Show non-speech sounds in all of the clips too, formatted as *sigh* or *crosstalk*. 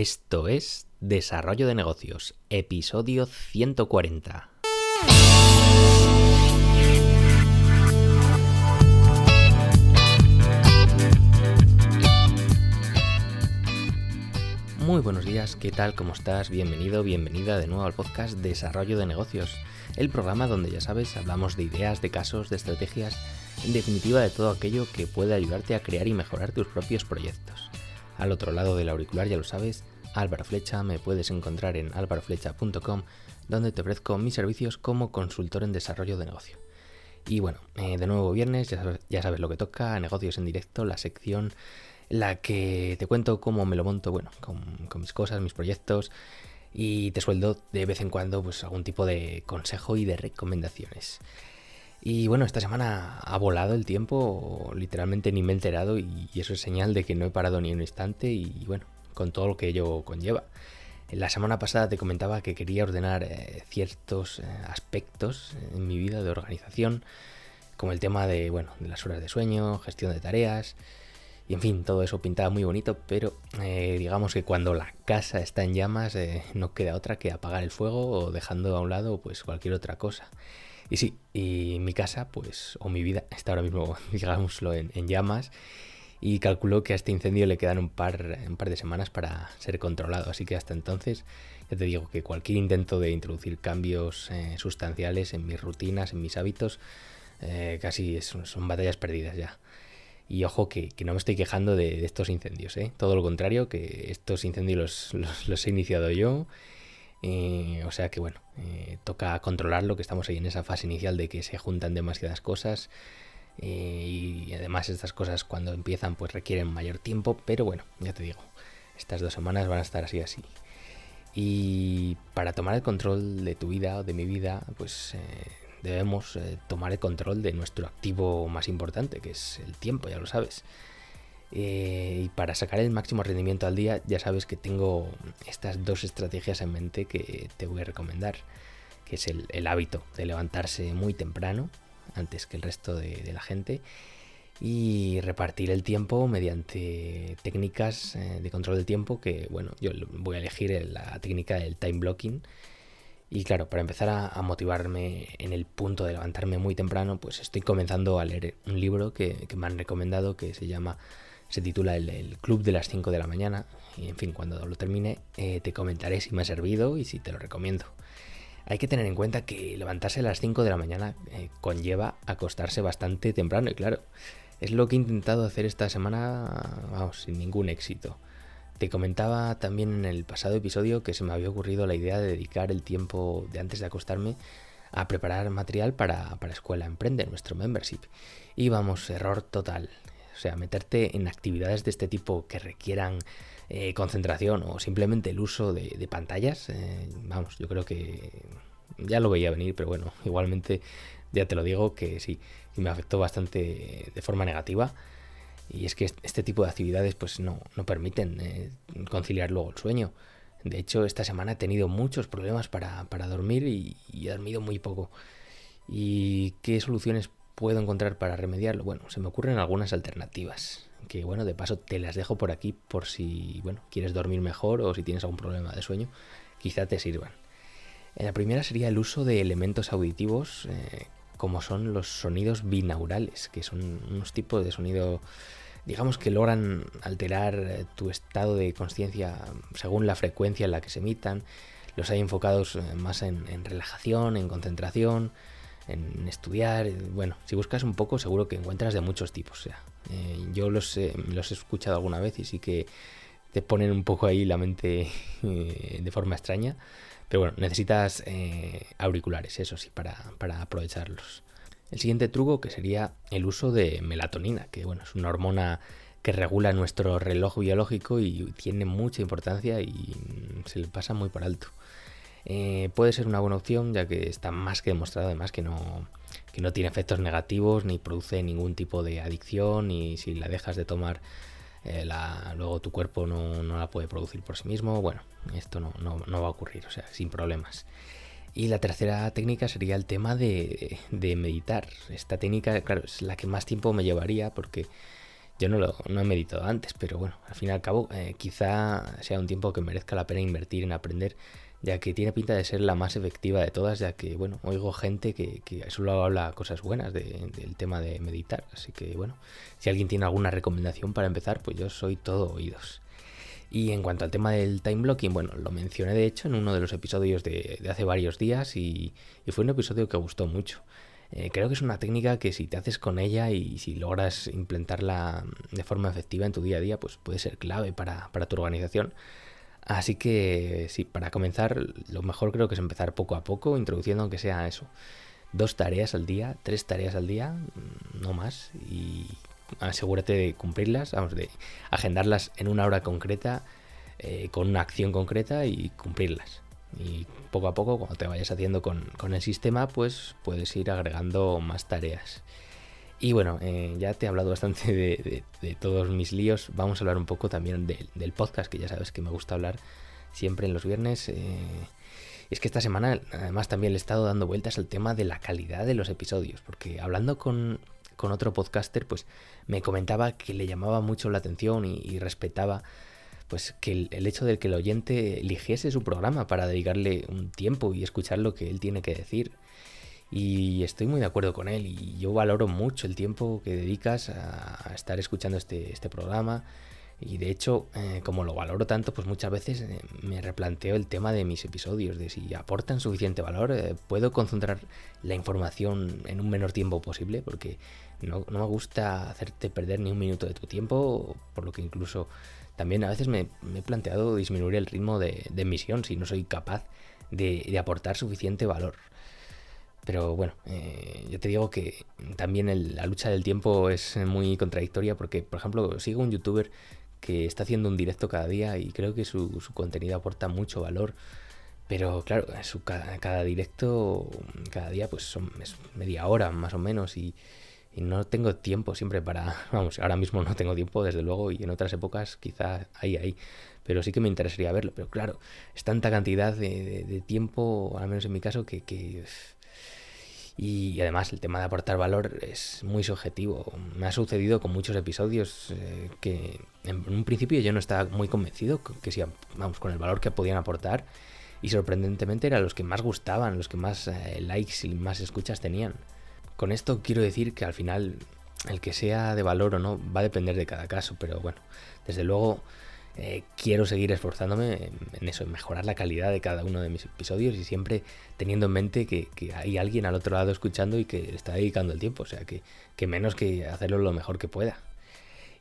Esto es Desarrollo de Negocios, episodio 140. Muy buenos días, ¿qué tal? ¿Cómo estás? Bienvenido, bienvenida de nuevo al podcast Desarrollo de Negocios, el programa donde ya sabes, hablamos de ideas, de casos, de estrategias, en definitiva de todo aquello que puede ayudarte a crear y mejorar tus propios proyectos. Al otro lado del auricular, ya lo sabes, Álvaro Flecha, me puedes encontrar en álvaroflecha.com, donde te ofrezco mis servicios como consultor en desarrollo de negocio. Y bueno, eh, de nuevo viernes, ya sabes, lo que toca, negocios en directo, la sección la que te cuento cómo me lo monto, bueno, con, con mis cosas, mis proyectos, y te sueldo de vez en cuando pues algún tipo de consejo y de recomendaciones. Y bueno, esta semana ha volado el tiempo, literalmente ni me he enterado y eso es señal de que no he parado ni un instante y bueno, con todo lo que ello conlleva. La semana pasada te comentaba que quería ordenar eh, ciertos eh, aspectos en mi vida de organización, como el tema de, bueno, de las horas de sueño, gestión de tareas, y en fin, todo eso pintaba muy bonito, pero eh, digamos que cuando la casa está en llamas no queda otra que apagar el fuego o dejando a un lado pues cualquier otra cosa. Y sí, y mi casa, pues, o mi vida, *laughs* está ahora mismo, *laughs* digámoslo, en, llamas. Y calculó que a este incendio le quedan un par, un par de semanas para ser controlado. Así que hasta entonces, ya te digo que cualquier intento de introducir cambios eh, sustanciales en mis rutinas, en mis hábitos, eh, casi son, batallas perdidas ya. Y ojo que, no me estoy quejando de, estos incendios, ¿eh? todo lo contrario, que estos incendios los, los he iniciado yo eh, o sea que bueno, eh, toca controlarlo, que estamos ahí en esa fase inicial de que se juntan demasiadas cosas. Eh, y además estas cosas cuando empiezan pues requieren mayor tiempo, pero bueno, ya te digo, estas dos semanas van a estar así así. Y para tomar el control de tu vida o de mi vida, pues debemos tomar el control de nuestro activo más importante, que es el tiempo, ya lo sabes. Eh, y para sacar el máximo rendimiento al día, ya sabes que tengo estas dos estrategias en mente que te voy a recomendar, que es el, hábito de levantarse muy temprano, antes que el resto de, la gente, y repartir el tiempo mediante técnicas eh, de control del tiempo, que bueno, yo voy a elegir la técnica del time blocking. Y claro, para empezar a, motivarme en el punto de levantarme muy temprano, pues estoy comenzando a leer un libro que me han recomendado que se llama se titula el, Club de las 5 de la mañana. Y en fin, cuando lo termine eh, te comentaré si me ha servido y si te lo recomiendo. Hay que tener en cuenta que levantarse a las 5 de la mañana eh, conlleva acostarse bastante temprano y claro, es lo que he intentado hacer esta semana, vamos, sin ningún éxito. Te comentaba también en el pasado episodio que se me había ocurrido la idea de dedicar el tiempo de antes de acostarme a preparar material para, para Escuela Emprende, nuestro membership. Y vamos, error total. O sea, meterte en actividades de este tipo que requieran eh, concentración o simplemente el uso de, pantallas, eh, vamos, yo creo que ya lo veía venir, pero bueno, *laughs* igualmente ya te lo digo que sí, me afectó bastante de forma negativa. Y es que este tipo de actividades pues no, no permiten eh, conciliar luego el sueño. De hecho, esta semana he tenido muchos problemas para, dormir y, y, he dormido muy poco. ¿Y qué soluciones puedo encontrar para remediarlo? Bueno, se me ocurren algunas alternativas, que bueno, de paso te las dejo por aquí por si, bueno, quieres dormir mejor o si tienes algún problema de sueño, quizá te sirvan. Eh, la primera sería el uso de elementos auditivos eh, como son los sonidos binaurales, que son unos tipos de sonido, digamos que logran alterar eh, tu estado de conciencia según la frecuencia en la que se emitan. Los hay enfocados más en relajación, en concentración, en estudiar. Bueno, si buscas un poco seguro que encuentras de muchos tipos. O sea, eh, yo los, los he escuchado alguna vez y sí que te ponen un poco ahí la mente *laughs* eh, de forma extraña. Pero bueno, necesitas eh, auriculares, eso sí, para, para aprovecharlos. El siguiente truco que sería el uso de melatonina, que bueno, es una hormona que regula nuestro reloj biológico y tiene mucha importancia y se le pasa muy por alto. Eh, puede ser una buena opción ya que está más que demostrado además que no, que no tiene efectos negativos ni produce ningún tipo de adicción y si la dejas de tomar eh, luego tu cuerpo no, la puede producir por sí mismo. Bueno, esto no, va a ocurrir, o sea, sin problemas. Y la tercera técnica sería el tema de, de meditar. Esta técnica, claro, es la que más tiempo me llevaría porque Yo no lo no he meditado antes, pero bueno, al fin y al cabo, eh, quizá sea un tiempo que merezca la pena invertir en aprender, ya que tiene pinta de ser la más efectiva de todas, ya que, bueno, oigo gente que, que solo habla cosas buenas del tema de meditar. Así que, bueno, si alguien tiene alguna recomendación para empezar, pues yo soy todo oídos. Y en cuanto al tema del time blocking, bueno, lo mencioné de hecho en uno de los episodios de, hace varios días y, fue un episodio que gustó mucho. Eh, creo que es una técnica que si te haces con ella y si logras implementarla de forma efectiva en tu día a día, pues puede ser clave para, tu organización. Así que sí, para comenzar, lo mejor creo que es empezar poco a poco, introduciendo aunque sea eso. Dos tareas al día, tres tareas al día, mm, no más. Y asegúrate de cumplirlas, vamos, de agendarlas en una hora concreta, eh, con una acción concreta y cumplirlas. Y poco a poco, cuando te vayas haciendo con, el sistema, pues puedes ir agregando más tareas. Y bueno, eh, ya te he hablado bastante de, todos mis líos. Vamos a hablar un poco también del podcast, que ya sabes que me gusta hablar siempre en los viernes. Eh, es que esta semana además también le he estado dando vueltas al tema de la calidad de los episodios, porque hablando con, con otro podcaster, pues me comentaba que le llamaba mucho la atención y, respetaba pues que el, hecho de que el oyente eligiese su programa para dedicarle un tiempo y escuchar lo que él tiene que decir. Y estoy muy de acuerdo con él y yo valoro mucho el tiempo que dedicas a, estar escuchando este, este programa y de hecho, eh, como lo valoro tanto, pues muchas veces eh, me replanteo el tema de mis episodios, de si aportan suficiente valor, eh, puedo concentrar la información en un menor tiempo posible, porque no, me gusta hacerte perder ni un minuto de tu tiempo, por lo que incluso también a veces me, he planteado disminuir el ritmo de, emisión si no soy capaz de, aportar suficiente valor. Pero bueno, yo te digo que también la lucha del tiempo es muy contradictoria porque, por ejemplo, sigo un youtuber que está haciendo un directo cada día y creo que su, contenido aporta mucho valor. Pero claro, su, cada, directo, cada día, pues son, es media hora más o menos y, no tengo tiempo siempre para, *laughs* vamos, ahora mismo no tengo tiempo desde luego y en otras épocas quizá hay ahí, pero sí que me interesaría verlo. Pero claro, es tanta cantidad de, tiempo, al menos en mi caso, que y además el tema de aportar valor es muy subjetivo. Me ha sucedido con muchos episodios eh, que en un principio yo no estaba muy convencido que si, vamos, con el valor que podían aportar. Y sorprendentemente eran los que más gustaban, los que más eh, likes y más escuchas tenían. Con esto quiero decir que al final el que sea de valor o no va a depender de cada caso, pero bueno, desde luego eh, quiero seguir esforzándome en eso, en mejorar la calidad de cada uno de mis episodios y siempre teniendo en mente que, hay alguien al otro lado escuchando y que está dedicando el tiempo, o sea que, menos que hacerlo lo mejor que pueda.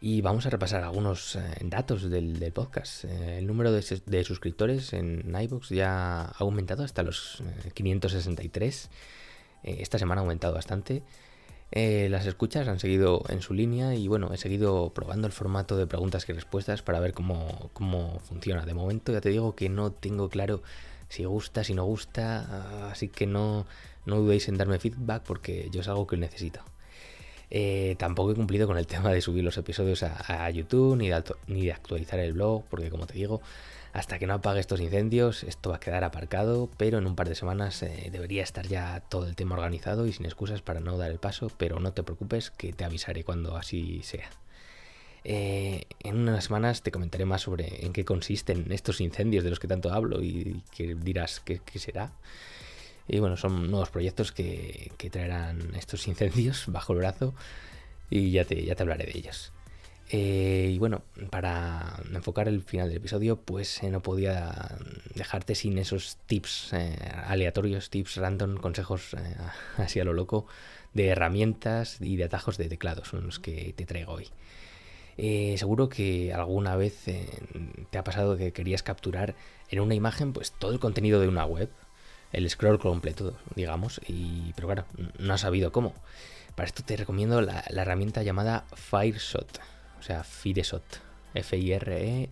Y vamos a repasar algunos eh, datos del, podcast. Eh, el número de, suscriptores en iVoox ya ha aumentado hasta los 563. esta semana ha aumentado bastante. Eh, las escuchas han seguido en su línea y bueno, he seguido probando el formato de preguntas y respuestas para ver cómo, funciona. De momento ya te digo que no tengo claro si gusta, si no gusta, ah, así que no, no dudéis en darme feedback porque yo es algo que necesito. Eh, tampoco he cumplido con el *laughs* tema de subir los episodios a, YouTube ni de actualizar el blog porque como te digo, hasta que no apague estos incendios, esto va a quedar aparcado, pero en un par de semanas eh, debería estar ya todo el tema organizado y sin excusas para no dar el paso, pero no te preocupes que te avisaré cuando así sea. Eh, en unas semanas te comentaré más sobre en qué consisten estos incendios de los que tanto hablo y que dirás qué, será. Y bueno, son nuevos proyectos que, que, traerán estos incendios *laughs* bajo el brazo y ya te, ya te hablaré de ellos. Eh, y bueno, para enfocar el final del episodio, pues eh, no podía dejarte sin esos tips eh, aleatorios, tips random, consejos *laughs* así a lo loco de herramientas y de atajos de teclado, son los que te traigo hoy. seguro que alguna vez te ha pasado que querías capturar en una imagen pues todo el contenido de una web, el scroll completo, digamos, y, pero claro, no has sabido cómo. Para esto te recomiendo la, la herramienta llamada FireShot o sea, Fireshot, F-I-R-E-S-H-O-T,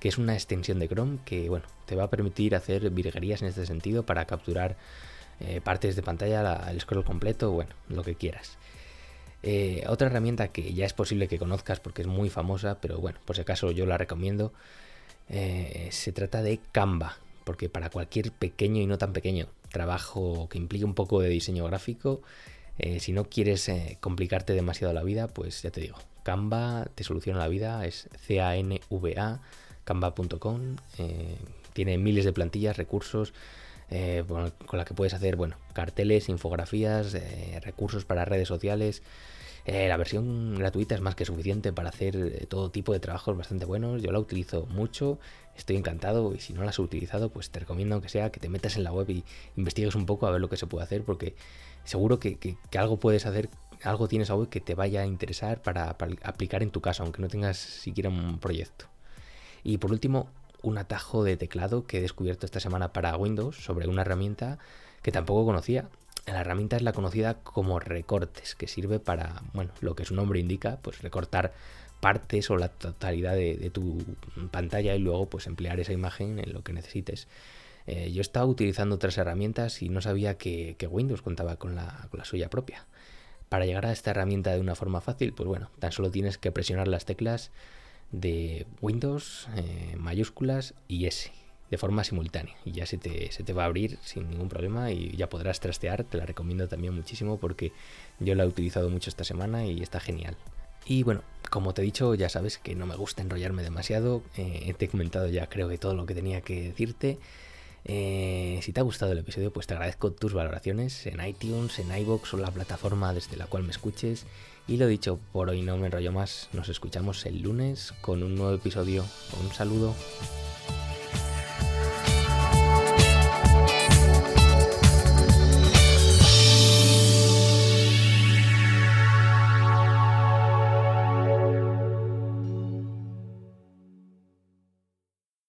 que es una extensión de Chrome que, bueno, te va a permitir hacer virguerías en este sentido para capturar eh, partes de pantalla, el scroll completo, bueno, lo que quieras. Eh, otra herramienta que ya es posible que conozcas porque es muy famosa, pero bueno, por si acaso yo la recomiendo, eh, se trata de Canva, porque para cualquier pequeño y no tan pequeño trabajo que implique un poco de diseño gráfico, Eh, si no quieres eh, complicarte demasiado la vida, pues ya te digo, Canva te soluciona la vida, es C-A-N-V-A, canva.com, eh, tiene miles de plantillas, recursos, con la que puedes hacer, bueno, carteles, infografías, recursos para redes sociales, eh, la versión gratuita es más que suficiente para hacer eh, todo tipo de trabajos bastante buenos. Yo la utilizo mucho, estoy encantado y si no la has utilizado, pues te recomiendo que sea que te metas en la web y investigues un poco a ver lo que se puede hacer porque seguro que, algo puedes hacer, algo tienes a web que te vaya a interesar para, para aplicar en tu caso, aunque no tengas siquiera un proyecto. Y por último, un atajo de teclado que he descubierto esta semana para Windows sobre una herramienta que tampoco conocía la herramienta es la conocida como recortes, que sirve para, bueno, lo que su nombre indica, pues recortar partes o la totalidad de, tu pantalla y luego pues emplear esa imagen en lo que necesites. Eh, yo estaba utilizando otras herramientas y no sabía que, Windows contaba con la, suya propia. Para llegar a esta herramienta de una forma fácil, pues bueno, tan solo tienes que presionar las teclas de Windows, eh, mayúsculas y S de forma simultánea y ya se te, se te va a abrir sin ningún problema y ya podrás trastear, te la recomiendo también muchísimo porque yo la he utilizado mucho esta semana y está genial. Y bueno, como te he dicho, ya sabes que no me gusta enrollarme demasiado, eh, te he comentado ya creo que todo lo que tenía que decirte. Eh, si te ha gustado el episodio, pues te agradezco tus valoraciones en iTunes, en iBox o la plataforma desde la cual me escuches. Y lo dicho, por hoy no me enrollo más. Nos escuchamos el lunes con un nuevo episodio. Un saludo.